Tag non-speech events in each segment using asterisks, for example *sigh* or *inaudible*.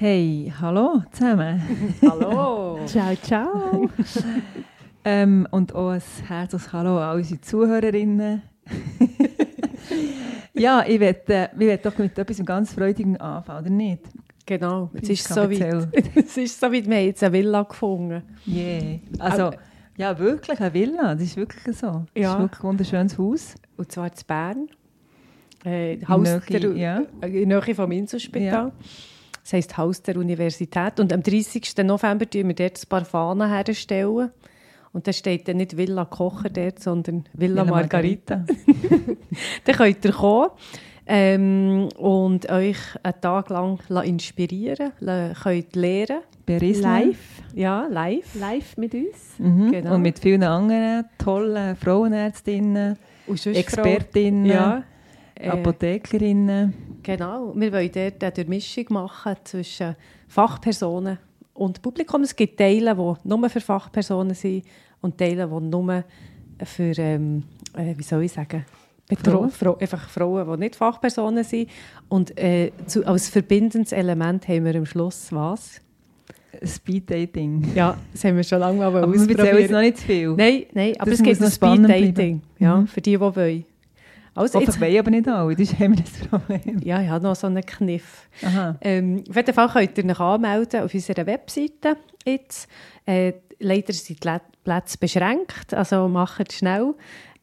Hey, hallo zusammen. *laughs* Hallo! Ciao, ciao. Ähm, und auch ein herzliches Hallo an unsere Zuhörerinnen. *laughs* ja, ich werde äh, doch mit etwas ganz Freudigem anfangen, oder nicht? Genau, es ist, so weit. *laughs* es ist so weit, wir haben jetzt eine Villa gefunden. Yeah. Also, ja, wirklich eine Villa, das ist wirklich so. Das Ja. ist wirklich ein wunderschönes Haus. Und zwar in Bern. Äh, Haus Nähe, der, ja. äh, in der Nähe vom Inselspital. Ja. Das heisst Haus der Universität. Und am 30. November tun wir dort ein paar Fahnen herstellen. Und da steht dann nicht Villa Kocher dort, sondern Villa, Margarita. *laughs* Dann könnt ihr kommen ähm, und euch einen Tag lang la- inspirieren la- könnt lernen. Berissle. Live. Ja, live. Live mit uns. Mhm. Genau. Und mit vielen anderen tollen Frauenärztinnen, Expertinnen, Ja. Äh, Apothekerinnen. Genau. Wir wollen dort eine Durchmischung machen zwischen Fachpersonen und Publikum. Es gibt Teile, die nur für Fachpersonen sind und Teile, die nur für, ähm, äh, wie soll ich sagen, Frauen, Frau, einfach Frauen, die nicht Fachpersonen sind. Und äh, zu, als verbindendes Element haben wir am Schluss was? Speed Dating. Ja, das haben wir schon lange mal Aber wir erzählen jetzt ausprobiert. noch nicht zu viel. Nein, nein, aber Das es gibt ein Speed-Dating. bleiben. Ja, Mhm. für die, die wollen. Also jetzt, wollen aber nicht alle, das haben wir das Problem. ja, ich habe noch so einen Kniff. Ähm, auf jeden Fall könnt ihr euch anmelden auf unserer Webseite jetzt. Äh, leider sind die Lä- Plätze beschränkt, also macht es schnell.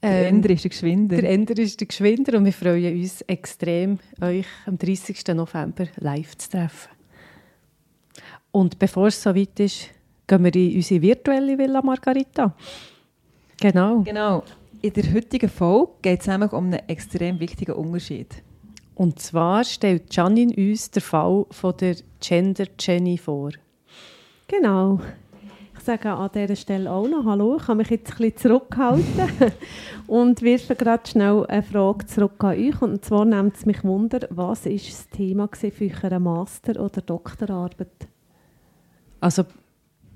Der Ähm, Ender ist der Geschwinder. der Ender ist der Geschwinder und wir freuen uns extrem, euch am 30. November live zu treffen. Und bevor es soweit ist, gehen wir in unsere virtuelle Villa Margarita. Genau. Genau. In der heutigen Folge geht es nämlich um einen extrem wichtigen Unterschied. Und zwar stellt Janine uns den Fall von der Gender Jenny vor. Genau. Ich sage an dieser Stelle auch noch Hallo. Ich kann mich jetzt ein bisschen zurückhalten *laughs* und wirfe gerade schnell eine Frage zurück an euch. Und zwar nimmt es mich Wunder, was ist das Thema gewesen für eure Master- oder Doktorarbeit? Also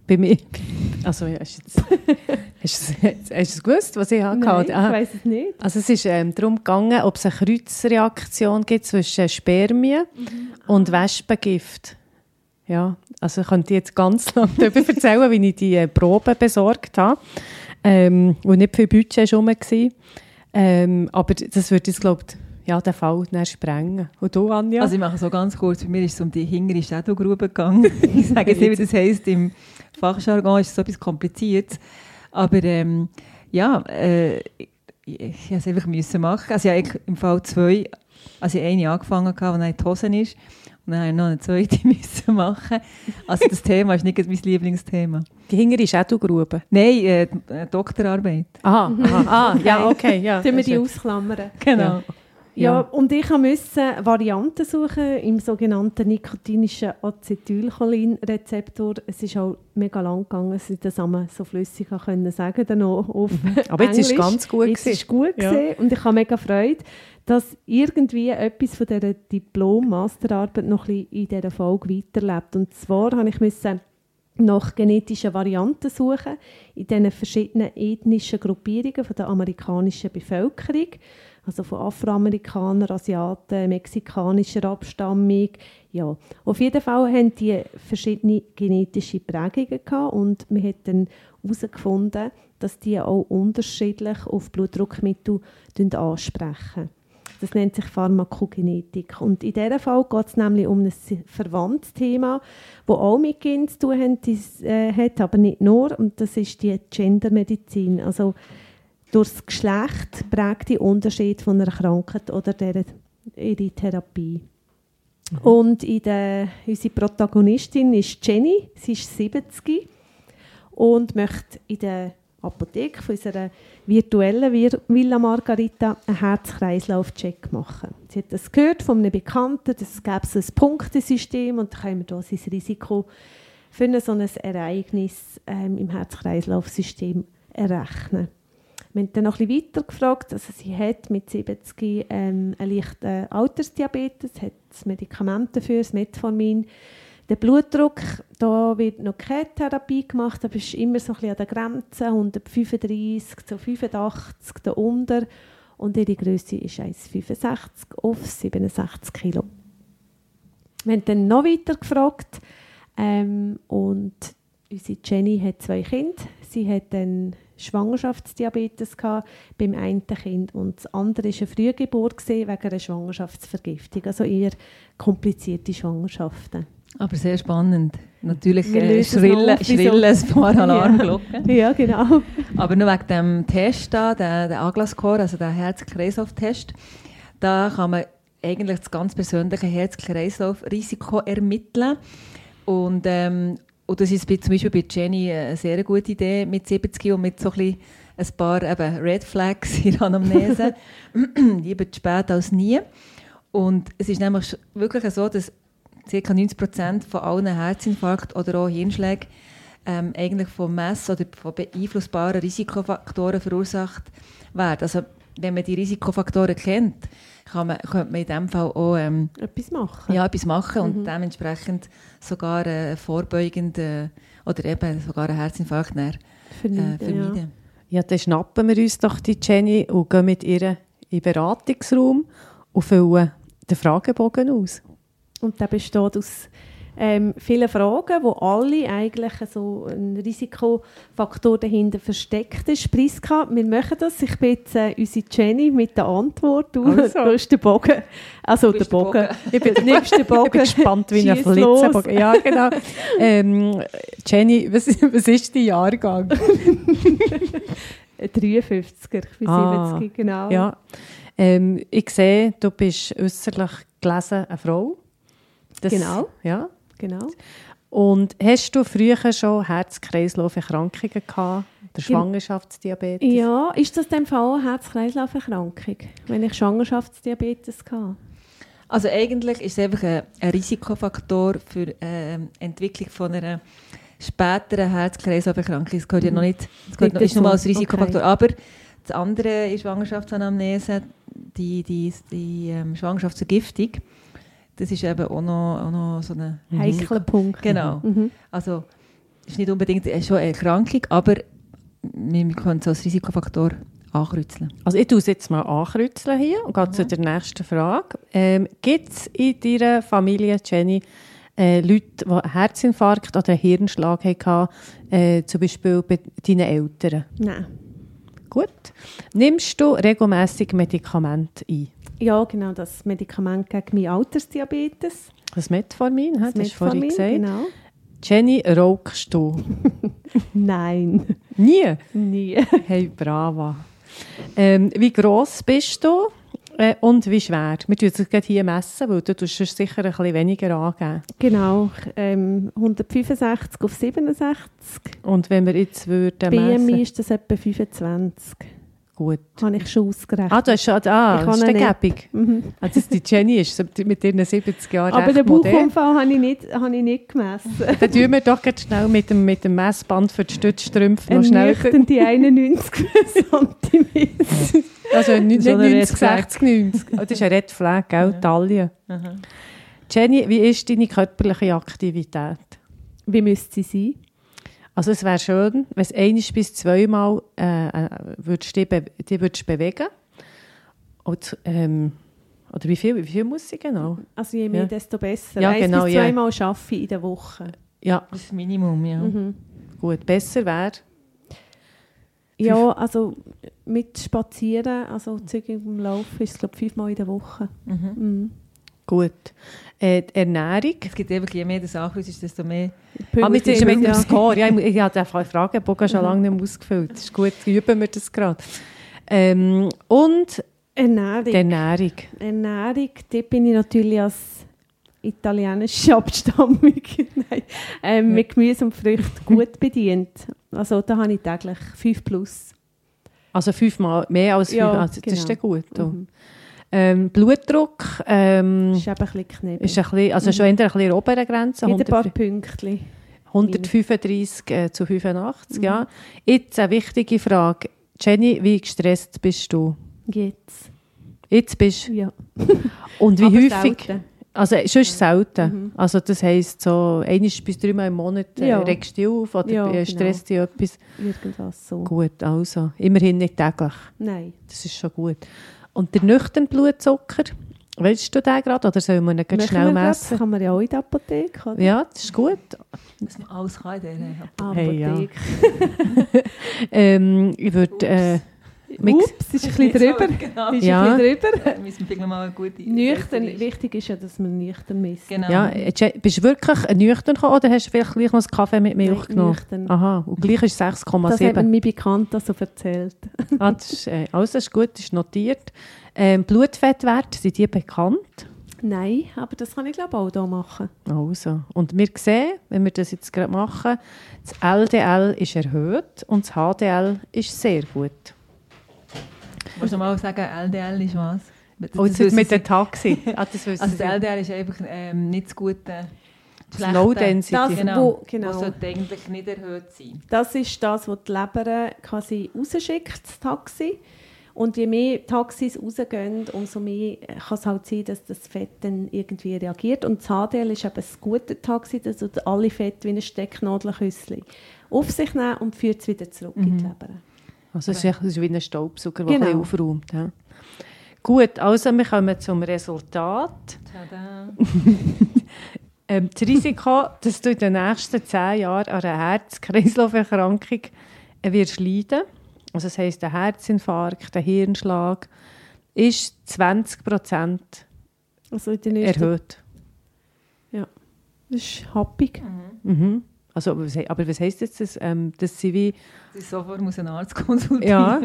bei mir. Also hast, du jetzt, *laughs* hast, du es- hast du es gewusst, was ich hatte? Nein, ich weiss es nicht. Also es ist ähm, darum gegangen, ob es eine Kreuzreaktion gibt zwischen Spermien und Wespengift. Ja, also ich könnte jetzt ganz *laughs* lange darüber erzählen, wie ich die äh, Proben besorgt habe. Ähm, und nicht viel Budget war. Ähm, aber das würde jetzt, glaube ich, ja, den Fall dann sprengen. Und du, Anja? Also ich mache so ganz kurz, bei mir ist es um die hintere Shadowgrube gegangen. *laughs* ich sage jetzt nicht, wie das heisst, im Fachjargon ist so etwas Kompliziertes. Aber ähm, ja, äh, ich, ich, musste es einfach müssen machen. Also ich habe im Fall zwei, also ich habe eine angefangen, hatte, die dann in die Hosen ist. Und dann habe ich noch eine zweite *laughs* müssen machen. Also das Thema ist nicht mein Lieblingsthema. die hintere Schädelgrube. Nein, äh, äh, Doktorarbeit. Aha, aha, ah, ja, *laughs* okay. Ja, Sollen wir die ausklammern? Genau. Ja, Ja. und ich musste Varianten suchen im sogenannten nikotinischen Acetylcholin-Rezeptor. Es ist auch mega lang gegangen, dass ich das so flüssig können sagen dann noch auf Aber jetzt ist es ganz gut Jetzt gewesen. ist gut Ja. gewesen und ich habe mega Freude, dass irgendwie etwas von dieser Diplom-Masterarbeit noch ein bisschen in dieser Folge weiterlebt. Und zwar habe ich müssen nach genetischen Varianten suchen in diesen verschiedenen ethnischen Gruppierungen von der amerikanischen Bevölkerung, also von Afroamerikanern, Asiaten, mexikanischer Abstammung. Ja, auf jeden Fall haben die verschiedene genetische Prägungen gehabt und wir haben dann herausgefunden, dass die auch unterschiedlich auf Blutdruckmittel ansprechen. Das nennt sich Pharmakogenetik. Und in diesem Fall geht es nämlich um ein verwandtes Thema, das auch mit Kindern zu tun äh, hat, aber nicht nur. Und das ist die Gendermedizin. Also durch das Geschlecht prägt die Unterschied von einer Krankheit oder der, ihre Therapie. Und in der, unsere Protagonistin ist Jenny, sie ist 70 und möchte in der Apotheke von unserer virtuellen Villa Margarita einen Herz-Kreislauf-Check machen. Sie hat das gehört von einem Bekannten, das gäbe es ein Punktesystem und dann können wir da sein Risiko für ein so ein Ereignis ähm, im Herz-Kreislauf-System errechnen. Wir haben dann noch ein bisschen weiter gefragt. Also sie hat mit 70 ähm, einen leichten Altersdiabetes, hat das Medikament dafür, das Metformin. Der Blutdruck, da wird noch keine Therapie gemacht, aber ist immer so ein bisschen an der Grenze, 135 zu 85 da unter. Und ihre Größe ist 1,65 auf 67 Kilo. Wir haben dann noch weiter gefragt ähm, und unsere Jenny hat zwei Kinder. Sie hat dann Schwangerschaftsdiabetes gehabt beim einen Kind und das andere war eine Frühgeburt wegen einer Schwangerschaftsvergiftung, also eher komplizierte Schwangerschaften. Aber sehr spannend. Natürlich äh, schrillen, schrillen ein paar *laughs* Alarmglocken. Ja. ja, genau. Aber nur wegen dem Test da, der, der Agla-Score, also der Herz-Kreislauf-Test, da kann man eigentlich das ganz persönliche Herz-Kreislauf-Risiko ermitteln. Und, ähm, und das ist bei, zum Beispiel bei Jenny eine sehr gute Idee mit 70 und mit so ein, ein paar eben Red Flags in der Anamnese. *clears throat* Lieber spät als nie. Und es ist nämlich wirklich so, dass ca. 90 Prozent von allen Herzinfarkt oder auch Hirnschlägen ähm, eigentlich von Mess- oder von beeinflussbaren Risikofaktoren verursacht werden. Also wenn man die Risikofaktoren kennt, kann man, könnte man in diesem Fall auch ähm, etwas machen. Ja, etwas machen und mhm. dementsprechend sogar äh, vorbeugend äh, oder eben sogar einen Herzinfarkt näher, vermeiden. Äh, vermeiden. Ja. ja, dann schnappen wir uns doch die Jenny und gehen mit ihr in den Beratungsraum und füllen den Fragebogen aus. Und der besteht aus ähm, vielen Fragen, wo alle eigentlich so ein Risikofaktor dahinter versteckt ist. Priska, wir machen das. Ich bin jetzt äh, unsere Jenny mit der Antwort. Du, also. du hast den Bogen. Also der Bogen. Bogen. Ich bin, nimmst den Bogen. *laughs* Ich bin gespannt wie ein Flitzenbogen. Ja, genau. *laughs* Ähm, Jenny, was, was ist dein Jahrgang? 53er, ich bin ah, 70, genau. Ja. Ähm, ich sehe, du bist äußerlich gelesen eine Frau. Das, genau. Ja. Genau. Und hast du früher schon Herz-Kreislauf-Erkrankungen gehabt? Der Schwangerschaftsdiabetes? Ja, ist das dem Fall Herz-Kreislauf-Erkrankung, wenn ich Schwangerschaftsdiabetes hatte? Also eigentlich ist es einfach ein, ein Risikofaktor für die äh, Entwicklung von einer späteren Herz-Kreislauf-Erkrankung. Das gehört mhm. ja noch nicht, das gehört noch, ist nur als Risikofaktor. Okay. Aber das andere ist Schwangerschaftsanamnese, die, die, die ähm, Schwangerschaftsvergiftung das ist eben auch noch, auch noch so ein heikler Punkt. Genau. Mhm. Also ist nicht unbedingt schon eine Erkrankung, aber wir können es als Risikofaktor ankreuzeln. Also ich tue es jetzt mal ankreuzeln hier und gehe mhm. zu der nächsten Frage. Ähm, Gibt es in deiner Familie, Jenny, äh, Leute, die einen Herzinfarkt oder einen Hirnschlag hatten, äh, zum Beispiel bei deinen Eltern? Nein. Gut. Nimmst du regelmäßig Medikamente ein? Ja, genau, das Medikament gegen meinen Altersdiabetes. Das Metformin, das, das hast du vorhin gesagt. Genau. Jenny, rauchst du? *laughs* Nein. Nie? Nie. Hey, brava. Ähm, wie gross bist du äh, und wie schwer? Wir messen es hier, messen, weil du tust sicher ein bisschen weniger angeben. Genau, ähm, 165 auf 67. Und wenn wir jetzt würden messen... BMI ist das etwa 25 gut. Habe ich schon ausgerechnet. Ah, du hast schon, ah, ich das ist der mhm. Also die Jenny ist mit ihren 70 Jahren Aber den Bauchumfang habe ich, nicht, habe ich nicht gemessen. *laughs* Dann tun wir doch ganz schnell mit dem, mit dem Messband für die Stützstrümpfe noch schnell... die 91 cm. Also nicht, so 90, 60, 90. Oh, das ist ein Red Flag, gell? Ja. Taille. Jenny, wie ist deine körperliche Aktivität? Wie müsste sie sein? Also es wäre schön, wenn es ein bis zweimal äh, äh, würdest die, be die würdest bewegen Und, ähm, oder wie viel, wie viel muss sie genau? Also je mehr, ja. desto besser. Ja, genau, bis zweimal ja. arbeiten in der Woche. Ja. Das ist das Minimum, ja. Mhm. Gut, besser wäre? Ja, also mit Spazieren, also zügig im Laufen ist es glaube ich fünfmal in der Woche. Mhm. Mhm. Gut. Äh, die Ernährung. Es gibt einfach, je mehr das ankreuzt, desto mehr... Ah, mit dem ja. Score. Ja, ich, ich habe den Fragebogen schon lange nicht mehr ausgefüllt. Das ist gut, üben wir das gerade. Ähm, und Ernährung. Ernährung. Ernährung, da bin ich natürlich als italienische Abstammung *laughs* Nein, ähm, mit Gemüse und Früchten gut bedient. Also da habe ich täglich 5 plus. Also fünfmal mehr als 5, ja, also, das ist genau. gut. Mhm. Ähm, Blutdruck ähm, ist eben ein bisschen Ist ein bisschen, also mhm. schon eher ein bisschen oberen Grenze. Mit ein paar Pünktchen. 135 äh, zu 85, ja. Jetzt eine wichtige Frage. Jenny, wie gestresst bist du? Jetzt. Jetzt bist du. Ja. *laughs* Und wie Aber häufig? selten. Also sonst selten. Also das heisst so, eines bis dreimal im Monat äh, Ja. regst du dich auf oder Ja, äh, stresst dich etwas. Irgendwas so. Gut, also immerhin nicht täglich. Nein. Das ist schon gut. Und der nüchterne Blutzucker, weißt du den gerade oder sollen wir ihn gerade schnell messen? Das kann man ja auch in der Apotheke. Oder? Ja, das ist gut. Dass man alles kann in dieser Apotheke. Hey, ja. *laughs* Ähm, ich würde... Mix- Ups, ist ein bisschen drüber. Genau. Ist Ja. ein bisschen drüber. Da müssen wir mal eine gute Nüchtern. Wichtig ist ja, dass man nüchtern misst. Genau. ja, bist du wirklich nüchtern gekommen oder hast du vielleicht gleich noch einen Kaffee mit Milch Nein, genommen? nüchtern. Aha, und gleich ist Das hat mir 6,7. mein Bekannter so erzählt. ah, das ist, äh, alles ist gut, ist notiert. Ähm, Blutfettwerte, sind die bekannt? Nein, aber das kann ich glaube auch hier machen. Also, und wir sehen, wenn wir das jetzt gerade machen, das LDL ist erhöht und das HDL ist sehr gut. Willst du noch mal sagen, LDL ist was? Das jetzt wissen mit dem Taxi. *laughs* Ah, das Also das LDL ist einfach ähm, nicht das gute... Das Low Density. Das, Genau. wo, genau. Das sollte eigentlich nicht erhöht sein. Das ist das, was die Leber quasi rausschickt, das Taxi. Und je mehr Taxis rausgehen, umso mehr kann es halt sein, dass das Fett dann irgendwie reagiert. Und das HDL ist eben das gute Taxi, das tut alle Fett wie ein Stecknadelküssli auf sich nehmen und führt es wieder zurück in die Leber. Also es ist, echt- es ist wie ein Staubsauger, der Genau. ein aufräumt. Ja. Gut, also wir kommen zum Resultat. Tada. *laughs* Ähm, das Risiko, dass du in den nächsten zehn Jahren an einer Herz-Kreislauf-Erkrankung äh, wirst leiden, also das heisst, der Herzinfarkt, der Hirnschlag, ist 20 Prozent Also erhöht. Das ist happig. Mhm. Also, aber was, heisst jetzt das? Ähm, dass sie wie... Das ist sofort muss einen Arzt konsultieren. Ja,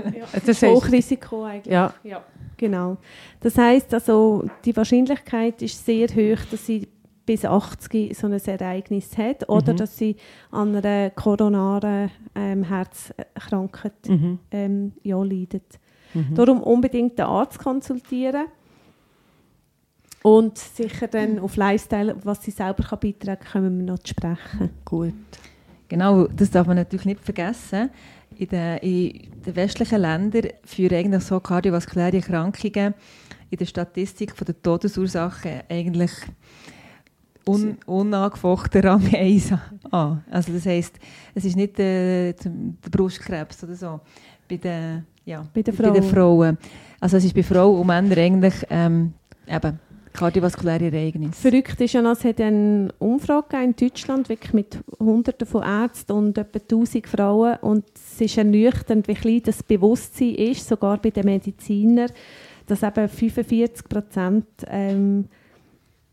das heisst, Hochrisiko eigentlich. ja, Genau. Das heißt also, die Wahrscheinlichkeit ist sehr hoch, dass sie bis 80 so ein Ereignis hat oder Mhm. dass sie an einer koronaren ähm, Herzkrankheit mhm. ähm, ja, leidet. Mhm. Darum unbedingt den Arzt konsultieren und sicher dann auf Lifestyle, was sie selber kann beitragen kann, kommen wir noch zu sprechen. gut. Genau, das darf man natürlich nicht vergessen. In den, in den westlichen Ländern führen eigentlich so kardiovaskuläre Erkrankungen in der Statistik von der Todesursachen eigentlich un, unangefochten Rang 1 an. Also das heisst, es ist nicht äh, der Brustkrebs oder so bei den, ja, Bei den bei den Frauen. Frauen. Also es ist bei Frauen und Männern eigentlich ähm, eben kardiovaskuläre Ereignisse. Verrückt ist ja, es hat eine Umfrage in Deutschland, wirklich mit Hunderten von Ärzten und etwa 1000 Frauen. Und es ist ernüchternd, wie klein das Bewusstsein ist, sogar bei den Medizinern, dass eben 45 Prozent, ähm,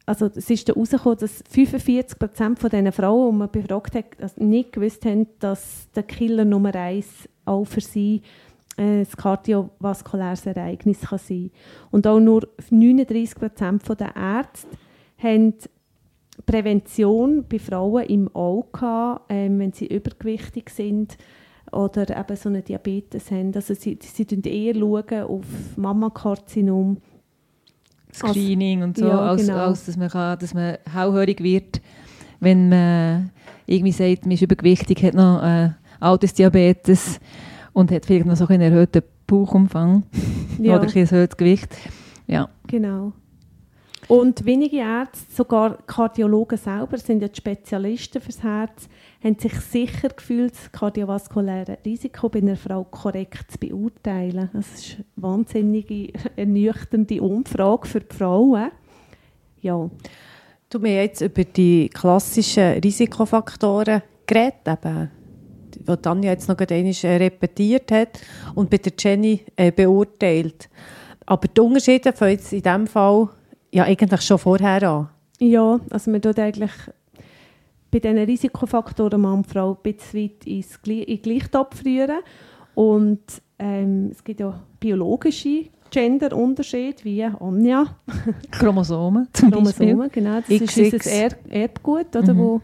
also es ist da rausgekommen, dass 45 Prozent von Frauen, die man befragt hat, also nicht gewusst haben, dass der Killer Nummer eins auch für sie äh, ein kardiovaskuläres Ereignis kann sein Und auch nur 39 Prozent der Ärzte haben Prävention bei Frauen im Auge ähm, wenn sie übergewichtig sind oder eben so einen Diabetes haben. Also sie, sie schauen eher schauen auf Mammakarzinom. Screening und so, Ja, als, genau. als dass man, kann, dass man hellhörig wird, wenn man irgendwie sagt, man ist übergewichtig, hat noch äh, Altersdiabetes und hat vielleicht noch so einen erhöhten Bauchumfang *laughs* Ja. oder ein erhöhtes Gewicht. Ja, Genau. Und wenige Ärzte, sogar Kardiologen selber, sind ja die Spezialisten fürs Herz, haben sich sicher gefühlt, das kardiovaskuläre Risiko bei einer Frau korrekt zu beurteilen. Das ist eine wahnsinnige, ernüchternde Umfrage für die Frauen. Ja, Du mir jetzt über die klassischen Risikofaktoren geredet, eben, die Tanja jetzt noch gerade einmal äh, repetiert hat und bei der Jenny äh, beurteilt. Aber die Unterschiede fangen jetzt in diesem Fall ja eigentlich schon vorher an. ja also man tut eigentlich bei diesen Risikofaktoren Mann und Frau ein bisschen weit ins Gle- in Gleichtopf rühren. Und ähm, es gibt ja biologische Genderunterschiede, wie Anja, Chromosomen zum Beispiel. Chromosomen, genau. Das ist XX. unser er Erbgut, oder, Mhm. wo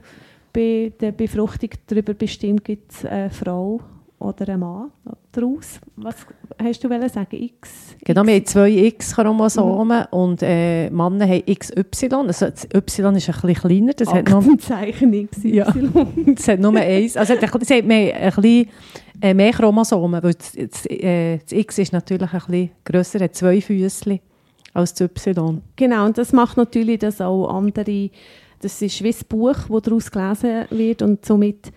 bei der Befruchtung darüber bestimmt, gibt es eine Frau oder einen Mann. daraus? Was hast du sagen? X? Genau, wir haben zwei X-Chromosomen und äh, Männer haben XY. Also das Y ist ein bisschen kleiner. Das hat noch, Aktenzeichen XY. Ja. *laughs* das hat nur eins. Also es hat- mehr, ein bisschen äh, mehr Chromosomen, weil das, das, äh, das X ist natürlich ein bisschen grösser, hat zwei Füßchen als das Y. Genau, und das macht natürlich, dass auch andere, das ist wie ein Buch, das daraus gelesen wird und somit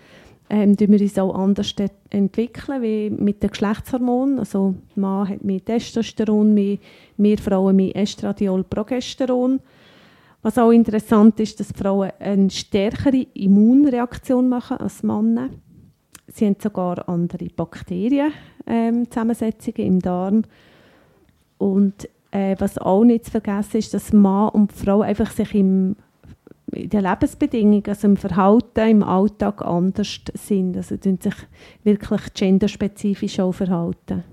ähm, wir uns auch anders de- entwickeln, wie mit den Geschlechtshormonen. Also Mann hat mehr Testosteron, mehr, wir Frauen mehr Estradiol, Progesteron. Was auch interessant ist, dass Frauen eine stärkere Immunreaktion machen als Männer. Sie haben sogar andere Bakterien, ähm, im Darm. Und äh, was auch nicht zu vergessen ist, dass Mann und Frau einfach sich im, in den Lebensbedingungen, also im Verhalten, im Alltag anders sind. Also tun sich wirklich genderspezifisch auch verhalten.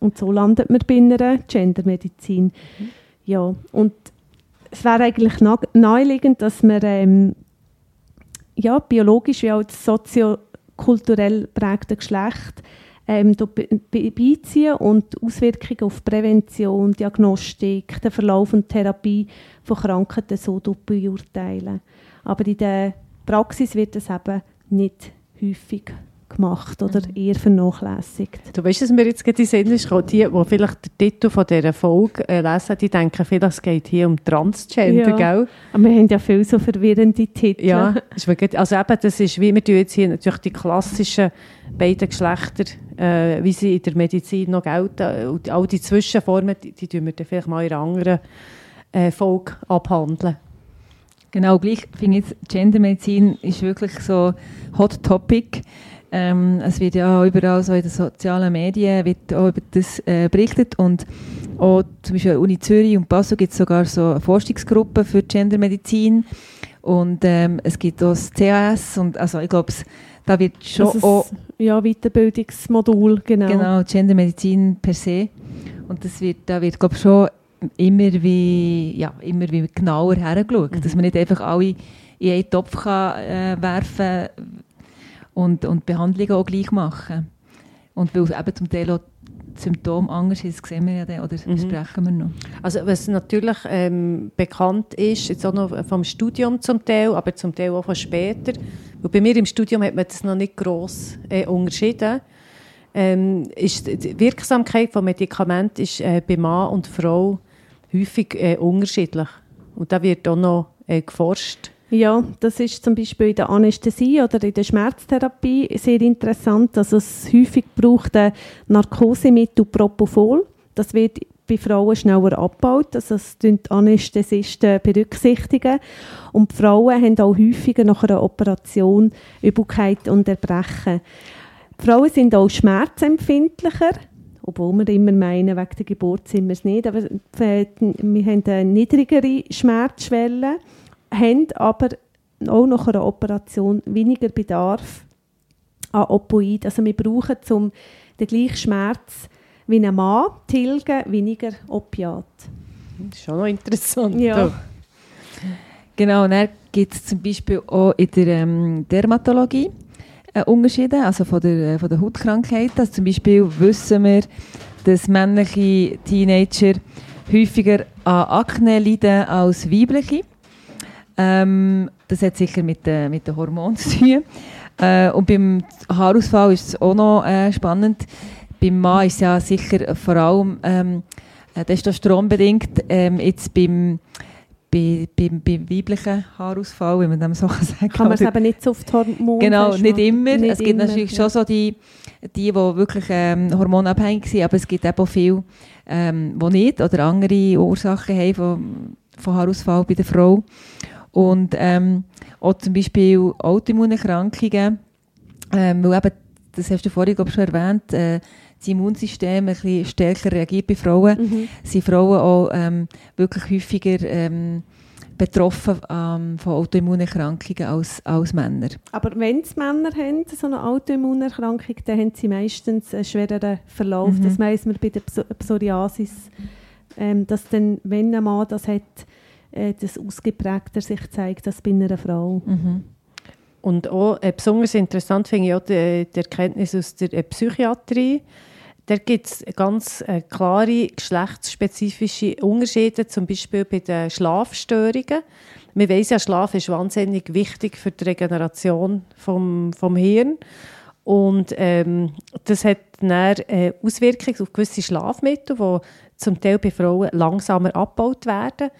Und so landet man bei einer Gendermedizin. Ja, und es wäre eigentlich na- naheliegend, dass man ähm, ja, biologisch wie auch soziokulturell prägte Geschlecht ähm, beiziehen und die Auswirkungen auf Prävention, Diagnostik, den Verlauf und Therapie von Krankheiten so beurteilen. Aber in der Praxis wird das eben nicht häufig gemacht oder eher vernachlässigt. Du weißt, dass mir jetzt gerade in den Sinn ist die, die vielleicht den Titel von dieser Folge äh, lesen, die denken vielleicht, es geht hier um Transgender, Ja. gell? Aber wir haben ja viele so verwirrende Titel. Ja, ist wirklich, also eben, das ist, wie wir tun jetzt hier natürlich die klassischen beiden Geschlechter, äh, wie sie in der Medizin noch gelten, und all die Zwischenformen, die, die tun wir dann vielleicht mal in einer anderen äh, Folge abhandeln. Genau, gleich finde ich, Gendermedizin ist wirklich so Hot Topic. Ähm, es wird ja auch überall so in den sozialen Medien wird auch über das äh, berichtet und auch zum Beispiel an der Uni Zürich und Basel gibt es sogar so eine Forschungsgruppe für Gendermedizin und ähm, es gibt auch das CAS und also ich glaube, da wird schon Also auch das, ja, Weiterbildungsmodul, genau. Genau, Gendermedizin per se. Und das wird, da wird, glaube ich, schon immer wie, ja, immer wie genauer hergeschaut. Dass man nicht einfach alle in einen Topf kann, äh, werfen und, und die Behandlungen auch gleich machen. Und weil eben zum Teil auch die Symptome anders ist, das sehen wir ja dann, oder Mhm. sprechen wir noch. Also was natürlich ähm, bekannt ist, jetzt auch noch vom Studium zum Teil, aber zum Teil auch von später, und bei mir im Studium hat man das noch nicht gross äh, unterschieden, ähm, ist die Wirksamkeit von Medikamenten ist äh, bei Mann und Frau häufig äh, unterschiedlich. Und da wird auch noch äh, geforscht. Ja, das ist zum Beispiel in der Anästhesie oder in der Schmerztherapie sehr interessant. Also es häufig braucht ein Narkosemittel Propofol. Das wird bei Frauen schneller abgebaut. Also das die Anästhesisten berücksichtigen. Und die Frauen haben auch häufiger nach einer Operation Übelkeit und Erbrechen. Die Frauen sind auch schmerzempfindlicher. Obwohl wir immer meinen, wegen der Geburt sind wir es nicht. Aber äh, wir haben eine niedrigere Schmerzschwelle haben aber auch nach einer Operation weniger Bedarf an Opioid. Also wir brauchen zum den gleichen Schmerz wie ein Mann tilgen weniger Opiat. Das ist schon noch interessant. Ja. Genau, und dann gibt es zum Beispiel auch in der ähm, Dermatologie äh, Unterschiede, also von der, äh, von der Hautkrankheit. Also zum Beispiel wissen wir, dass männliche Teenager häufiger an Akne leiden als weibliche. Ähm, das hat sicher mit, äh, mit den Hormonen zu tun. Äh, und beim Haarausfall ist es auch noch äh, spannend. Beim Mann ist es ja sicher vor allem ähm, äh, testosteronbedingt. Ähm, jetzt beim, bei, beim, beim weiblichen Haarausfall, wenn man dem so *laughs* sagen kann. Kann man es eben nicht so auf die Hormone Genau, nicht immer. Nicht es gibt immer, natürlich ja. schon so die, die, die wirklich ähm, hormonabhängig sind, aber es gibt eben auch viele, ähm, die nicht oder andere Ursachen haben von, von Haarausfall bei der Frau. Und ähm, auch zum Beispiel Autoimmunerkrankungen, ähm, weil eben, das hast du vorhin glaub ich, schon erwähnt, äh, das Immunsystem ein bisschen stärker reagiert bei Frauen, Mhm. sind Frauen auch ähm, wirklich häufiger ähm, betroffen ähm, von Autoimmunerkrankungen als, als Männer. Aber wenn es Männer haben, so eine Autoimmunerkrankung, dann haben sie meistens einen schwereren Verlauf. Mhm. Das weiss man bei der Pso- Psoriasis, ähm, dass dann, wenn ein Mann das hat, äh, das ausgeprägter sich zeigt als bei einer Frau. Mhm. und auch äh, besonders interessant finde ich auch die, die Erkenntnis aus der äh, Psychiatrie. Da gibt es ganz äh, klare geschlechtsspezifische Unterschiede, zum Beispiel bei den Schlafstörungen. Wir wissen ja, Schlaf ist wahnsinnig wichtig für die Regeneration vom, vom Hirn. Und ähm, das hat dann äh, Auswirkungen auf gewisse Schlafmittel, die zum Teil bei Frauen langsamer abgebaut werden.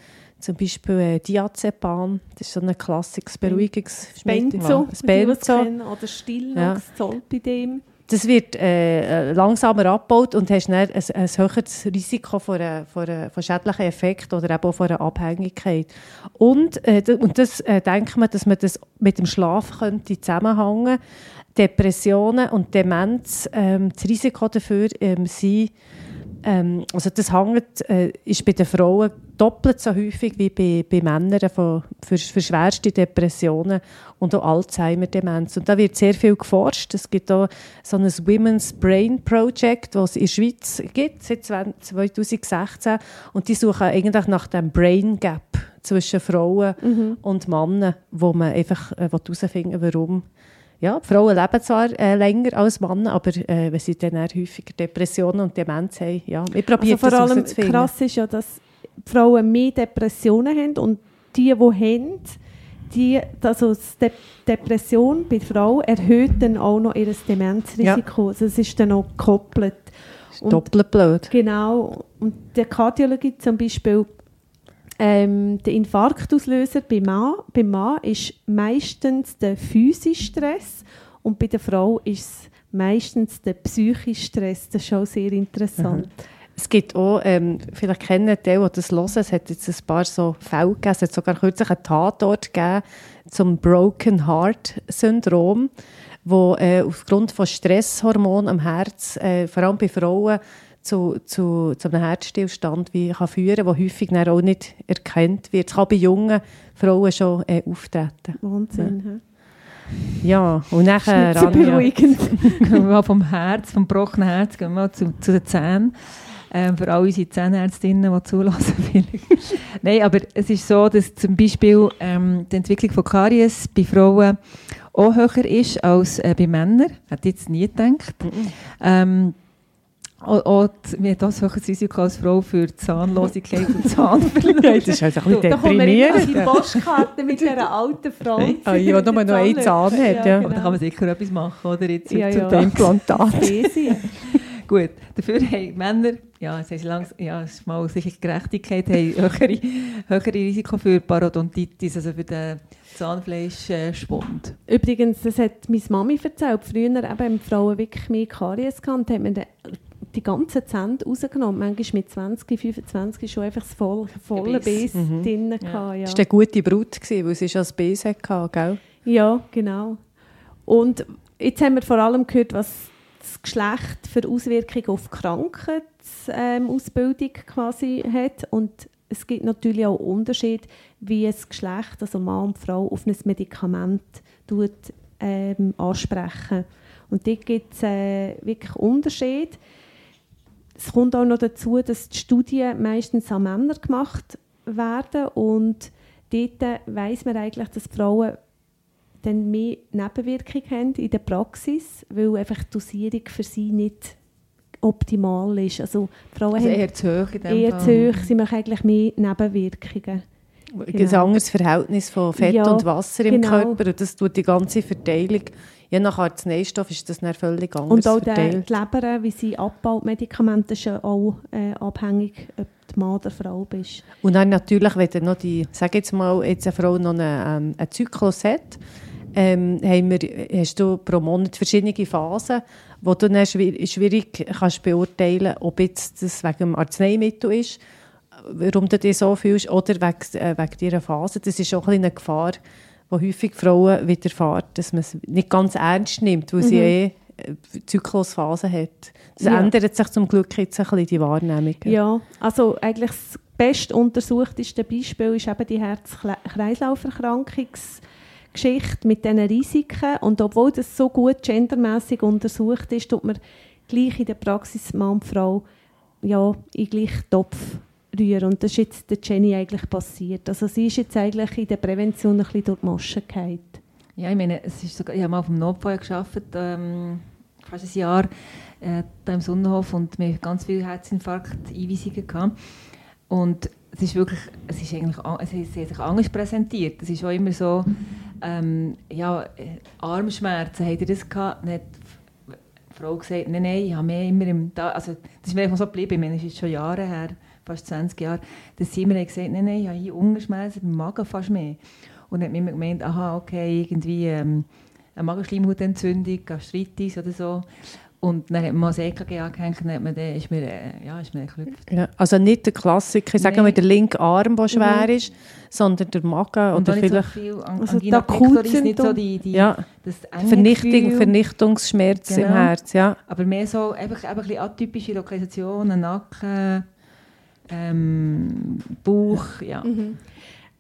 Zum Beispiel äh, Diazepam, das ist so ein klassisches Beruhigungsmittel. Benzo, Benzo. oder Stillnox, Ja. Zolpidem. Das wird äh, langsamer abgebaut und hast dann ein, ein höheres Risiko von, einer, von, einer, von schädlichen Effekten oder eben auch von einer Abhängigkeit. Und, äh, und das äh, denkt man, dass man das mit dem Schlaf könnte zusammenhängen Depressionen und Demenz, ähm, das Risiko dafür ähm, sind, ähm, also das hängt, äh, ist bei den Frauen doppelt so häufig wie bei, bei Männern von, für, für schwerste Depressionen und auch Alzheimer-Demenz. Und da wird sehr viel geforscht. Es gibt auch so ein Women's Brain Project, das es in der Schweiz gibt, seit 20 2016. Und die suchen eigentlich nach dem Brain Gap zwischen Frauen und Männern, wo man einfach äh, herausfinden will, warum ja, Frauen leben zwar äh, länger als Männer, aber äh, wenn sie dann häufiger Depressionen und Demenz haben, ja, ich Also probiere vor das allem krass ist ja, dass Frauen mehr Depressionen haben und die, die haben, die, also die De Depression bei Frauen erhöht dann auch noch ihr Demenzrisiko. Also es ist dann auch gekoppelt. Doppelt blöd. Genau. Und der Kardiologie zum Beispiel, ähm, der Infarktauslöser beim Mann, beim Mann ist meistens der physische Stress und bei der Frau ist es meistens der psychische Stress. Das ist auch sehr interessant. Es gibt auch, ähm, vielleicht kennen die, die das hören, es hat jetzt ein paar so Fälle gegeben, es hat sogar kürzlich einen Tatort gegeben zum Broken Heart Syndrom, wo äh, aufgrund von Stresshormonen am Herz, äh, vor allem bei Frauen, zu, zu, zu einem Herzstillstand wie kann führen kann, der häufig dann auch nicht erkannt wird. Es kann bei jungen Frauen schon äh, auftreten. Wahnsinn. Ja, und *laughs* Ja. nachher... Sehr Rania- beruhigend. Gehen wir vom Herz, vom gebrochenen Herz, gehen wir zu, zu den Zähnen. Ähm, für alle unsere Zahnärztinnen, die zulassen *laughs* vielleicht. Nein, aber es ist so, dass zum Beispiel ähm, die Entwicklung von Karies bei Frauen auch höher ist als äh, bei Männern. Hätte ich jetzt nie gedacht. Ähm, auch, auch die- wir haben das höheres Risiko als Frau für Zahnlosigkeit und *laughs* Zahnverlust. das ist halt ein bisschen Da kommen wir immer deprimierend. die Postkarte mit dieser alten Frau. Ah, ja, nur noch einen Zahn hat, ja. Aber da kann man sicher etwas machen, oder? Jetzt Ja, ja. heutzutage. Implantat. *laughs* Spesien. Gut, dafür haben Männer, ja, es ist, langs, ja, es ist mal sicher Gerechtigkeit, haben höhere, höhere Risiko für Parodontitis, also für den Zahnfleischschwund. Übrigens, das hat meine Mami erzählt. Früher eben, haben die Frauen wirklich mehr Karies gehabt, hat man die ganzen Zähne rausgenommen. Manchmal mit 20, 25 schon einfach das voll, volle Gebiss. Biss Mhm. drin. Ja. gehabt, Ja. Das war eine gute Brut, weil sie schon das Bs hatte, gell? ja, genau. Und jetzt haben wir vor allem gehört, was das Geschlecht für Auswirkungen auf die Krankheitsausbildung quasi hat. Und es gibt natürlich auch Unterschied, wie das Geschlecht, also Mann und Frau, auf ein Medikament tut, ähm, ansprechen. Und dort gibt es äh, wirklich Unterschiede. Es kommt auch noch dazu, dass die Studien meistens an Männer gemacht werden und dort weiss man eigentlich, dass Frauen dann mehr Nebenwirkungen haben in der Praxis, weil einfach die Dosierung für sie nicht optimal ist. Also Frauen Also haben eher zu hoch in dem eher Fall. zu hoch, sie machen eigentlich mehr Nebenwirkungen. Es gibt ein anderes Verhältnis von Fett Ja, und Wasser im genau. Körper und das tut die ganze Verteilung, je nach Arzneistoff ist das dann völlig anders Und auch verteilt. die Leber, wie sie abbaut, Medikamente, ist ja auch äh, abhängig, ob du Mann oder Frau bist. Und dann natürlich, wenn dann noch die, sag jetzt mal, jetzt eine Frau noch einen, ähm, einen Zyklus hat, ähm, haben wir, hast du pro Monat verschiedene Phasen, wo du dann schwierig, schwierig kannst beurteilen ob jetzt das wegen dem Arzneimittel ist, warum du dich so fühlst, oder wegen, äh, wegen dieser Phase. Das ist auch ein eine Gefahr, die häufig Frauen widerfährt, dass man es nicht ganz ernst nimmt, weil sie eh äh, Zyklusphasen hat. Das Ja. ändert sich zum Glück jetzt ein bisschen, die Wahrnehmung. Ja, also eigentlich das best untersuchteste Beispiel ist eben die Herz-Kreislauf-Erkrankungsgeschichte mit diesen Risiken. Und obwohl das so gut gendermäßig untersucht ist, tut man gleich in der Praxis Mann und Frau ja, in gleichen Topf rühren. Und das ist jetzt der Jenny eigentlich passiert. Also sie ist jetzt eigentlich in der Prävention ein bisschen durch die Maschen gefallen. Ja, ich meine, es ist sogar, ich habe mal auf dem Notfall gearbeitet, ähm, fast ein Jahr äh, im Sonnenhof und wir hatten ganz viele Herzinfarkt-Einweisungen gehabt. Und es ist wirklich, es ist eigentlich, es ist sich anders präsentiert. Es ist auch immer so, ähm, ja, äh, Armschmerzen, habt ihr das gehabt? Dann hat die Frau gesagt, nein, nein, ich habe mehr immer im, also das ist mir einfach so geblieben, ich meine, das ist schon Jahre her, fast 20 Jahre, dass sie mir gesagt nein, nein, ich habe hier Ungerschmerzen beim Magen fast mehr. Und dann hat mir gemeint, aha, okay, irgendwie ähm, eine Magenschleimhautentzündung, Gastritis oder so. Und dann hat man mal das EKG angehängt und hat dann, ist mir, äh, ja, ist mir geklüpft. Ja, also nicht der Klassiker, sagen wir der linke Arm, der schwer mhm. ist, sondern der Magen und oder vielleicht... So viel An also Angina pectoris, nicht so die, die ja. Vernichtung, Vernichtungsschmerz genau. im Herz, ja. Aber mehr so einfach, einfach ein bisschen atypische Lokalisationen, Nacken, ähm, Bauch, ja. Mhm.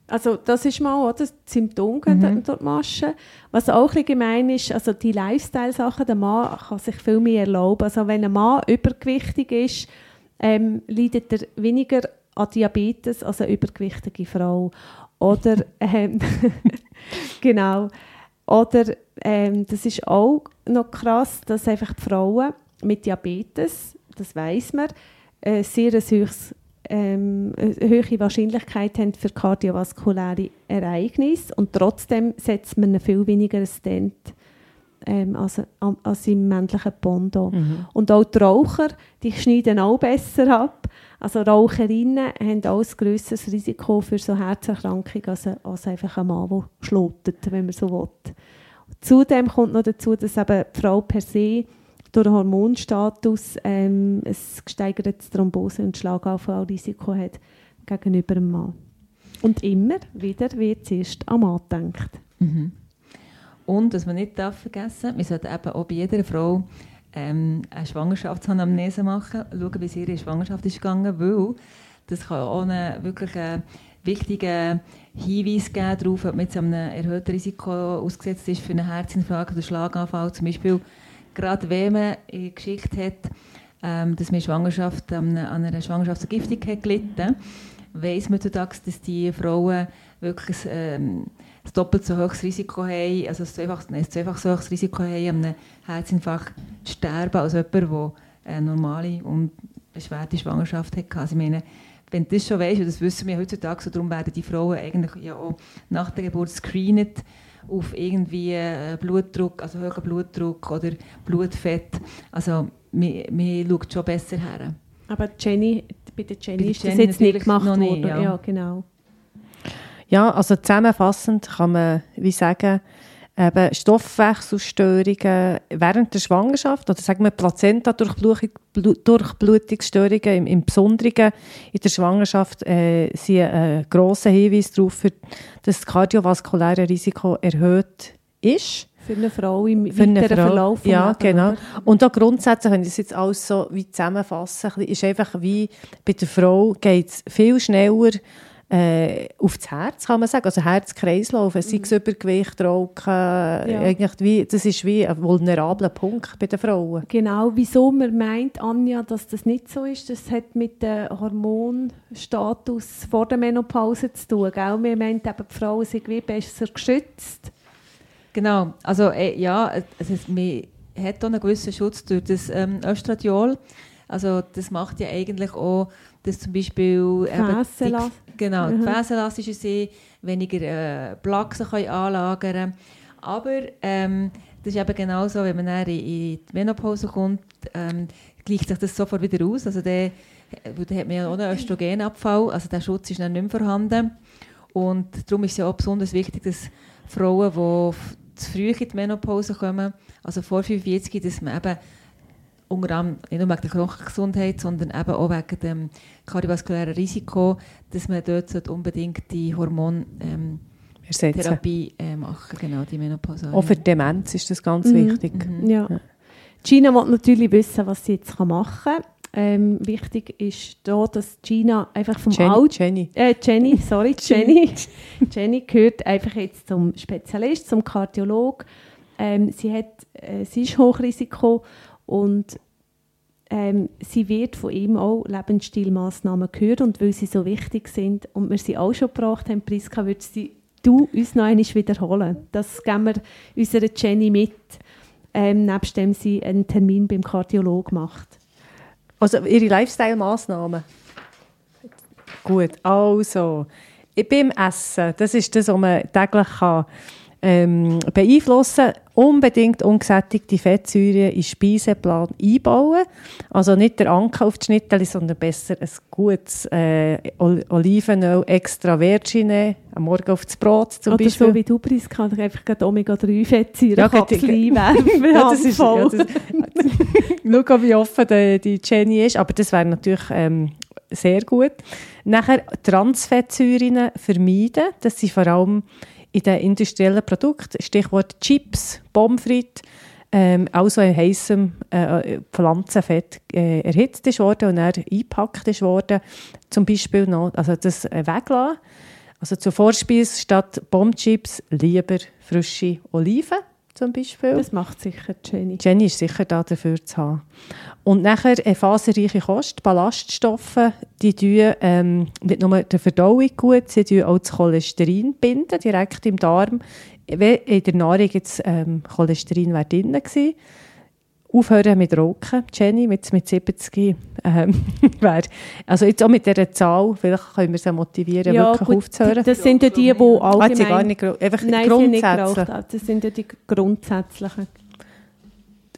Also das ist mal oder, das Symptom mhm. durch die Masche. Was auch ein gemein ist, also die Lifestyle-Sachen, der Mann kann sich viel mehr erlauben. Also wenn ein Mann übergewichtig ist, ähm, leidet er weniger an Diabetes als eine übergewichtige Frau. Oder, *laughs* ähm, *laughs* genau, oder ähm, das ist auch noch krass, dass einfach die Frauen mit Diabetes, das weiß man, äh, sehr ein höchstes ähm, eine hohe Wahrscheinlichkeit haben für kardiovaskuläre Ereignisse und trotzdem setzt man viel weniger Stent ähm, als, als im männlichen Bondo. Mhm. Und auch die Raucher, die schneiden auch besser ab. Also Raucherinnen haben auch ein grösseres Risiko für so Herzerkrankungen als, als einfach ein Mann, der schlotet, wenn man so will. Zudem kommt noch dazu, dass eben die Frau per se durch den Hormonstatus ähm, ein gesteigertes Thrombose- und Schlaganfallrisiko hat gegenüber dem Mann. Und immer wieder wird zuerst am Mann gedacht. Mhm. Und, was man nicht darf vergessen man sollte eben auch bei jeder Frau ähm, eine Schwangerschaftsanamnese machen, schauen, wie es ihre Schwangerschaft ist gegangen, weil das kann auch einen wirklich wichtigen Hinweis geben darauf, ob man jetzt einem erhöhten Risiko ausgesetzt ist für einen Herzinfarkt oder Schlaganfall. Zum Beispiel gerade wenn man geschickt hat, ähm, dass man Schwangerschaft an, an einer Schwangerschaftsvergiftung hat gelitten weiss man heutzutage, dass die Frauen wirklich ähm, ein doppelt so hohes Risiko haben, also ein zweifach, nein, ein zweifach so hohes Risiko haben, an einem Herzinfarkt zu sterben, als jemand, der eine normale und beschwerte Schwangerschaft hatte. Also ich meine, wenn du das schon weißt, und das wissen wir heutzutage, so darum werden die Frauen eigentlich ja auch nach der Geburt screened, auf irgendwie äh, Blutdruck, also hohen Blutdruck oder Blutfett. Also man, man schaut schon besser her. Aber Jenny, bei der Jenny, bei der ist Jenny das jetzt nicht gemacht worden. Nicht, ja. ja. genau. Ja, also zusammenfassend kann man wie sagen, eben Stoffwechselstörungen während der Schwangerschaft oder sagen wir Plazenta-Durchblutungsstörungen im, im Besonderen in der Schwangerschaft äh, sind ein grosser Hinweis darauf, dass das kardiovaskuläre Risiko erhöht ist. Für eine Frau im weiteren Verlauf. Ja, Leben, genau. Oder? Und auch grundsätzlich, wenn ich das jetzt alles so wie zusammenfasse, ist einfach wie bei der Frau geht es viel schneller äh, auf das Herz, kann man sagen. Also Herz-Kreislauf, mhm. sei es Übergewicht, Rauchen, ja. eigentlich wie, das ist wie ein vulnerabler Punkt bei den Frauen. Genau, wieso man meint, Anja, dass das nicht so ist, das hat mit dem Hormonstatus vor der Menopause zu tun. Gell? Man meint eben, die Frauen sind wie besser geschützt. Genau, also äh, ja, also, man hat auch einen gewissen Schutz durch das ähm, Östradiol. Also das macht ja eigentlich auch, dass zum Beispiel Gefäßelas die, genau, mhm. gefäßelastische sind, weniger äh, Plaques können anlagern können. Aber ähm, das ist eben genauso, wenn man dann in, in die Menopause kommt, ähm, gleicht sich das sofort wieder aus. Also der, dann hat man ja auch einen Östrogenabfall, also der Schutz ist dann nicht mehr vorhanden. Und darum ist es ja auch besonders wichtig, dass Frauen, die zu früh in die Menopause kommen, also vor 45, dass man eben unter anderem nicht nur wegen der Knochengesundheit, sondern eben auch wegen dem kardiovaskulären Risiko, dass man dort unbedingt die Hormontherapie ähm, äh, machen genau, die Menopause. Auch für Demenz ist das ganz mhm. wichtig. Mhm. Ja. Gina will natürlich wissen, was sie jetzt machen kann. Ähm, wichtig ist da, dass Gina einfach vom Jenny, Alt Jenny. Äh, Jenny, sorry, *laughs* Jenny. Jenny gehört einfach jetzt zum Spezialist, zum Kardiolog. Ähm, sie, hat, äh, sie ist Hochrisiko und ähm, sie wird von ihm auch Lebensstilmaßnahmen gehört und weil sie so wichtig sind und wir sie auch schon gebracht haben, Priska, würdest du uns noch einmal wiederholen. Das geben wir unserer Jenny mit, ähm, nebst dem sie einen Termin beim Kardiolog macht. Also ihre Lifestyle-Massnahmen. Gut, also, ich bin im Essen. Das ist das, was man täglich kann, ähm, beeinflussen. Unbedingt ungesättigte Fettsäuren in den Speiseplan einbauen. Also nicht der Anker auf die Schnitteli, sondern besser ein gutes äh, Olivenöl extra Virgin am Morgen auf das Brot zum Oder Beispiel. so wie du ich einfach Omega-3-Fettsäuren Ja, *laughs* einwerfen. Ja, das ist, ja, das, *laughs* schau, wie offen die, die Jenny ist. Aber das wäre natürlich ähm, sehr gut. Nachher Transfettsäuren vermeiden. Das sind vor allem in den industriellen Produkten. Stichwort Chips, Pommes frites, ähm, also in heissem äh, Pflanzenfett äh, erhitzt ist worden und dann eingepackt ist worden. Zum Beispiel noch, also das äh, weglassen. Also zur Vorspeise statt Bombchips lieber frische Oliven zum Beispiel. Das macht sicher Jenny. Jenny ist sicher da dafür zu haben. Und nachher eine faserreiche Kost, Ballaststoffe, die tun ähm, nicht nur der Verdauung gut, sie tun auch das Cholesterin binden, direkt im Darm. Wenn in der Nahrung jetzt ähm, Cholesterin wäre drin gewesen, aufhören mit Rauchen, Jenny, mit, mit 70 ähm, *laughs* wär, also jetzt auch mit dieser Zahl, vielleicht können wir sie motivieren, wirklich aufzuhören. Das sind ja die, die allgemein... Ah, sie gar nicht, einfach Nein, sie haben nicht grundsätzlich. geraucht. Das sind ja die grundsätzlichen.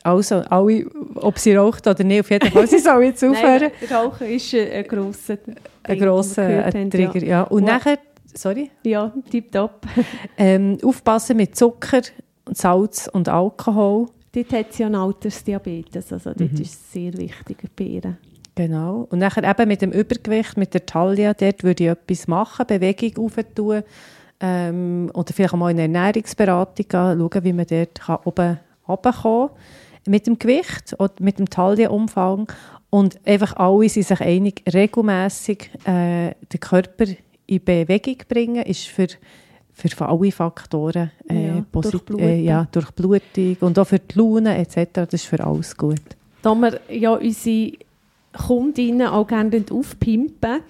Also, alle, ob sie raucht oder nicht, auf jeden Fall, sie sollen jetzt *laughs* aufhören. Nein, Rauchen ist äh, ein grosser ein grosser Trigger, ja. Und Ja. nachher, sorry, Ja, tipptopp. ähm, aufpassen mit Zucker, Salz und Alkohol. Dort hat sie ja einen Altersdiabetes, also dort Mhm. ist es sehr wichtig bei ihr. Genau. Und nachher eben mit dem Übergewicht, mit der Taille, dort würde ich etwas machen, Bewegung auftun. Ähm, oder vielleicht mal in eine Ernährungsberatung gehen, schauen, wie man dort kann oben runterkommen kann. Mit dem Gewicht oder mit dem Taillenumfang. Und einfach alle sind sich einig, regelmässig äh, den Körper in Bewegung bringen, ist für, für alle Faktoren äh, Ja, Durchblutung. äh, ja, Durchblutung und auch für die Laune etc. Das ist für alles gut. Da wir ja unsere Kundinnen auch gerne aufpimpen,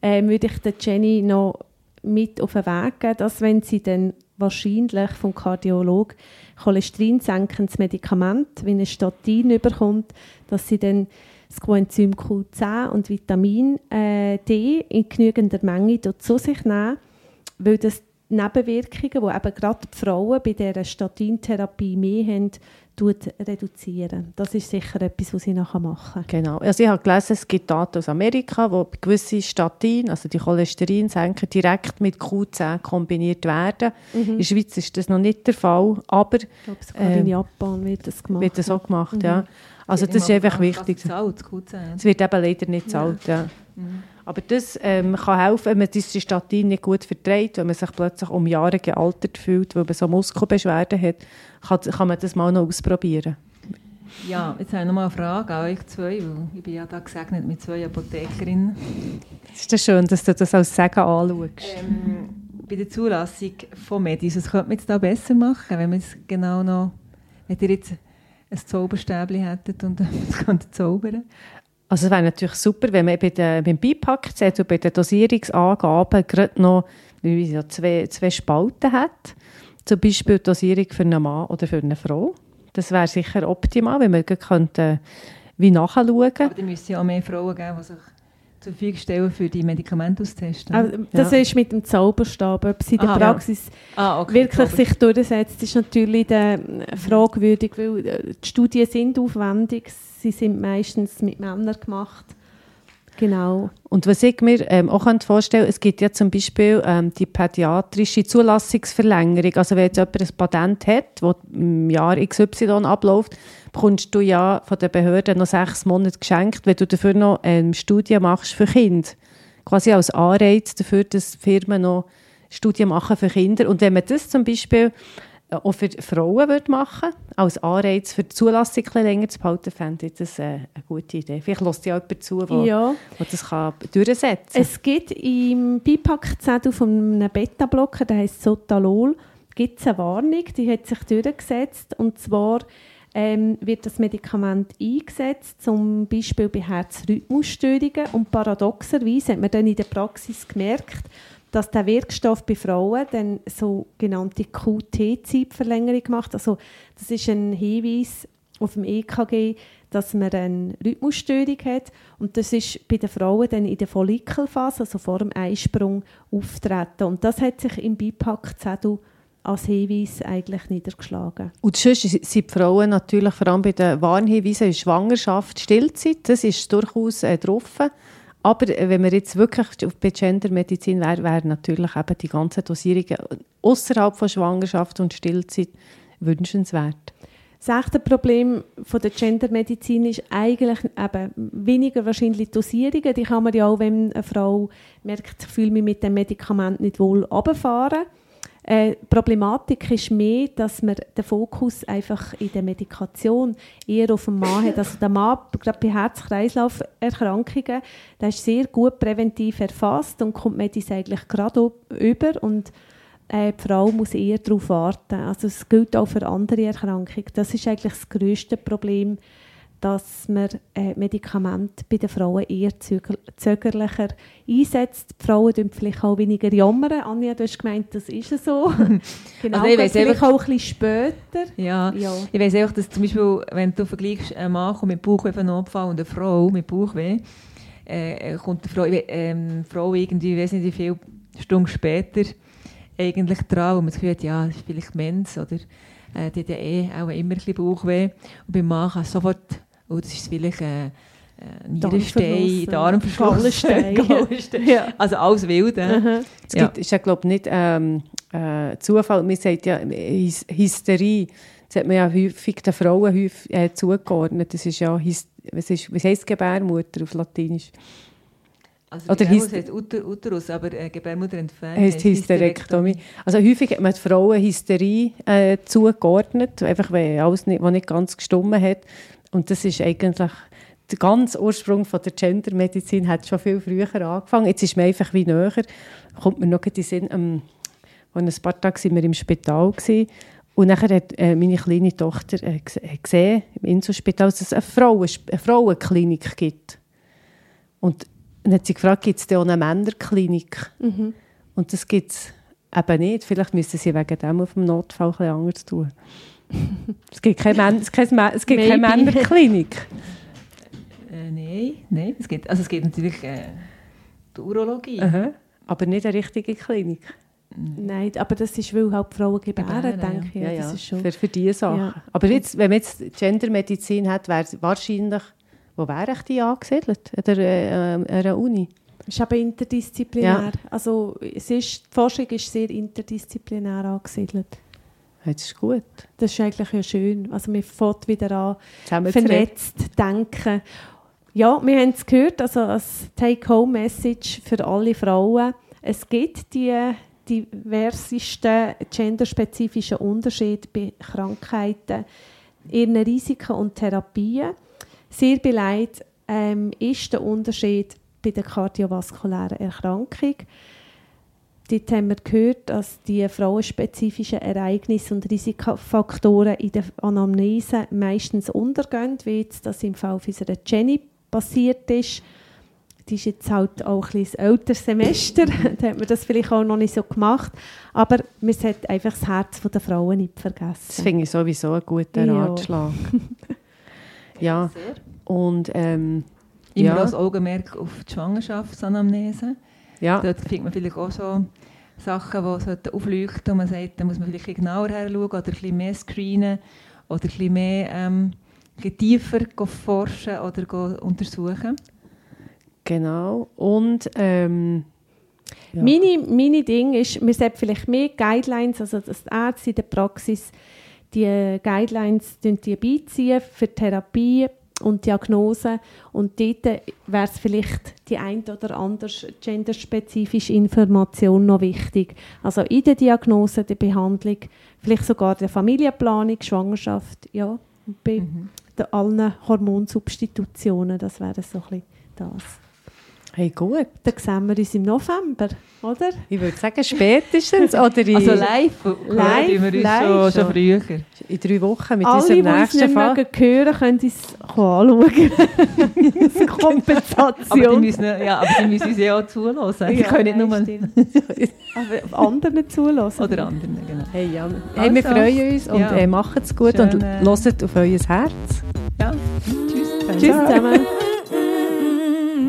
äh, würde ich der Jenny noch mit auf den Weg geben, dass wenn sie dann wahrscheinlich vom Kardiolog cholesterinsenkendes Medikament wie ein Statin überkommt, dass sie dann das Coenzym Q10 und Vitamin äh, D in genügender Menge zu sich nehmen, weil das Nebenwirkungen, die eben gerade die Frauen bei dieser Statintherapie mehr haben, tut reduzieren. Das ist sicher etwas, was sie nachher machen. Genau. Also ich habe gelesen, es gibt Daten aus Amerika, wo gewisse Statin, also die Cholesterinsenker, direkt mit Q10 kombiniert werden. In der Schweiz ist das noch nicht der Fall, aber Ich glaube, sogar Ähm, in Japan wird das gemacht. wird das auch gemacht, ja. Also das ist einfach wichtig. Es wird eben leider nicht zahlt, ja. Aber das ähm, kann helfen, wenn man diese Statin nicht gut verträgt, wenn man sich plötzlich um Jahre gealtert fühlt, weil man so Muskelbeschwerden hat, kann, kann man das mal noch ausprobieren. Ja, jetzt habe ich noch mal eine Frage an euch zwei, weil ich bin ja da gesegnet mit zwei Apothekerinnen. Ist das schön, dass du das als Segen anschaust? Ähm, bei der Zulassung von Medis, was könnte man jetzt da besser machen, wenn man es genau noch, wenn ihr jetzt ein Zauberstäbchen hättet und *laughs* es könnte zaubern? Also es wäre natürlich super, wenn man bei den, beim Beipackzettel, bei den Dosierungsangaben gerade noch so zwei, zwei Spalten hat. Zum Beispiel die Dosierung für einen Mann oder für eine Frau. Das wäre sicher optimal, wenn man gleich könnte, wie nachschauen Aber da müsste ja auch mehr Frauen geben, die sich zur Verfügung stellen, für die Medikamente auszutesten. Also, das Ja. ist mit dem Zauberstab. Ob sie in der ja. Praxis ah, okay. wirklich sich durchsetzt, ist natürlich dann fragwürdig, weil äh, die Studien sind aufwendig. Sie sind meistens mit Männern gemacht. Genau. Und was ich mir ähm, auch vorstellen es gibt ja zum Beispiel ähm, die pädiatrische Zulassungsverlängerung. Also wenn jetzt jemand ein Patent hat, das im Jahr XY abläuft, bekommst du ja von der Behörde noch sechs Monate geschenkt, wenn du dafür noch ähm, Studien machst für Kinder. Quasi als Anreiz dafür, dass Firmen noch Studien machen für Kinder. Und wenn man das zum Beispiel auch für Frauen würde machen als Anreiz für die Zulassung länger zu behalten, fände ich das äh, eine gute Idee. Vielleicht lässt ja jemand zu, der Ja. das kann durchsetzen kann. Es gibt im Beipackzettel von einem Beta-Blocker, der heißt Sotalol, gibt es eine Warnung, die hat sich durchgesetzt. Und zwar ähm, wird das Medikament eingesetzt, zum Beispiel bei Herzrhythmusstörungen. Und paradoxerweise hat man dann in der Praxis gemerkt, dass der Wirkstoff bei Frauen dann sogenannte QT-Zeitverlängerung macht. Also das ist ein Hinweis auf dem EKG, dass man eine Rhythmusstörung hat und das ist bei den Frauen dann in der Follikelphase, also vor dem Eisprung, auftreten. Und das hat sich im Beipackzettel als Hinweis eigentlich niedergeschlagen. Und sonst sind die Frauen natürlich vor allem bei den Warnhinweisen Schwangerschaft, Stillzeit, das ist durchaus äh. Aber äh, wenn wir jetzt wirklich bei Gendermedizin wären, wären natürlich eben die ganzen Dosierungen außerhalb von Schwangerschaft und Stillzeit wünschenswert. Das echte Problem von der Gendermedizin ist eigentlich eben weniger wahrscheinlich die Dosierungen. Die kann man ja auch, wenn eine Frau merkt, ich fühle mich mit dem Medikament nicht wohl, runterfahren. Äh, Problematik ist mehr, dass man den Fokus einfach in der Medikation eher auf den Mann hat. Also der Mann, gerade bei Herz-Kreislauf-Erkrankungen, der ist sehr gut präventiv erfasst und kommt Medis eigentlich gerade über und äh, die Frau muss eher darauf warten. Also es gilt auch für andere Erkrankungen. Das ist eigentlich das grösste Problem dass man äh, Medikamente bei den Frauen eher zögerlicher einsetzt. Die Frauen tun vielleicht auch weniger jammern. Anja, du hast gemeint, das ist so. *laughs* genau, also ich weiss vielleicht auch ein bisschen später. Ja, ja. ich weiss auch, dass zum Beispiel, wenn du vergleichst einen Mann mit Bauchweh-Notfall und eine Frau mit Bauchweh, äh, kommt die Frau, äh, Frau irgendwie, ich weiß nicht wie viele Stunden später eigentlich dran, wo man das Gefühl hat, ja, das ist vielleicht Mens oder äh, die hat ja eh auch immer ein bisschen Bauchweh. Und beim Mann kann sofort oh, das ist vielleicht äh, äh Nierenstein, Darmverschluss, Gallenstein. *laughs* ja. Also alles wild. Äh. Es gibt, ist ja, glaube nicht ähm, äh, Zufall. Man sagt ja Hys Hysterie. Das hat man ja häufig den Frauen häufig, äh, zugeordnet. Das ist ja, was, ist, was heisst Gebärmutter auf Latinisch? Also Oder Gebärmutter heißt Uter, Uterus, aber äh, Gebärmutter entfernt heißt Hysterektomie. Also häufig hat man Frauen Hysterie äh, zugeordnet, einfach weil alles nicht, was nicht ganz gestummen hat. Und das ist eigentlich der ganze Ursprung von der Gendermedizin hat schon viel früher angefangen. Jetzt ist man einfach wie näher. Kommt mir noch in den Sinn, ähm, vor ein paar Tagen waren wir im Spital gewesen, und nachher hat äh, meine kleine Tochter äh, gesehen im Inselspital, dass es eine, Frauen, eine Frauenklinik gibt. Und dann hat sie gefragt, gibt es da auch eine Männerklinik? Mhm. Und das gibt es eben nicht. Vielleicht müssen sie wegen dem auf dem Notfall etwas anderes tun es gibt keine, Män es gibt keine Männerklinik. Äh, nein, nein. Es gibt, also es gibt natürlich äh, die Urologie. Aha. Aber nicht eine richtige Klinik. Nein, aber das ist, weil halt Frauen gebären, denke ich. Ja, ja, das ist schon. Für, für diese Sachen. Ja. Aber jetzt, wenn man jetzt Gendermedizin hat, wäre es wahrscheinlich, wo wäre ich die angesiedelt? An der, äh, äh einer Uni? Es ist aber interdisziplinär. Ja. Also es ist, die Forschung ist sehr interdisziplinär angesiedelt. Das ist gut. Das ist eigentlich ja schön. Also man fängt wieder an, vernetzt denken. Ja, wir haben es gehört, also als Take-Home-Message für alle Frauen. Es gibt die diversesten genderspezifischen Unterschiede bei Krankheiten, ihren Risiken und Therapien. Sehr beleidigt ähm, ist der Unterschied bei der kardiovaskulären Erkrankung. Dort haben wir gehört, dass die frauenspezifischen Ereignisse und Risikofaktoren in der Anamnese meistens untergehen, wie jetzt das im Fall unserer Jenny passiert ist. Die ist jetzt halt auch ein bisschen älteres Semester, *laughs* da hat man das vielleicht auch noch nicht so gemacht. Aber man sollte einfach das Herz der Frauen nicht vergessen. Das finde ich sowieso einen guten ja. Ratschlag. *laughs* ja, und ähm, Immer ja. das Augenmerk auf die Schwangerschaftsanamnese. Ja. Dort findet man vielleicht auch so Sachen, die aufleuchten und man sagt, da muss man vielleicht genauer her schauen oder ein bisschen mehr screenen oder ein bisschen mehr ähm, tiefer forschen oder untersuchen. Genau. Und ähm, ja. meine, meine Ding ist, wir sollten vielleicht mehr Guidelines, also dass die Ärzte in der Praxis die Guidelines die beiziehen für Therapie und Diagnose. Und dort wäre es vielleicht die ein oder andere genderspezifische Information noch wichtig. Also in der Diagnose, der Behandlung, vielleicht sogar der Familienplanung, Schwangerschaft, ja, bei mhm. allen Hormonsubstitutionen, das wäre so ein bisschen das. Hey, gut. Dann sehen wir uns im November, oder? Ich würde sagen, spätestens oder in, Also live, Live, live wir uns live schon, schon früher. in drei Wochen mit Alle, unserem die uns nächsten nicht Fall. mögen hören, können uns anschauen. *laughs* Als Aber die Kompensation. müssen, ja, aber die müssen uns ja auch zulassen. Die Ja, können nicht nur... *laughs* Aber anderen zulassen. Oder anderen, genau. Hey, ja. hey, wir Also, freuen uns und ja. äh, macht es gut Schön, und äh, hört auf euer Herz. Ja, tschüss. Tschüss zusammen.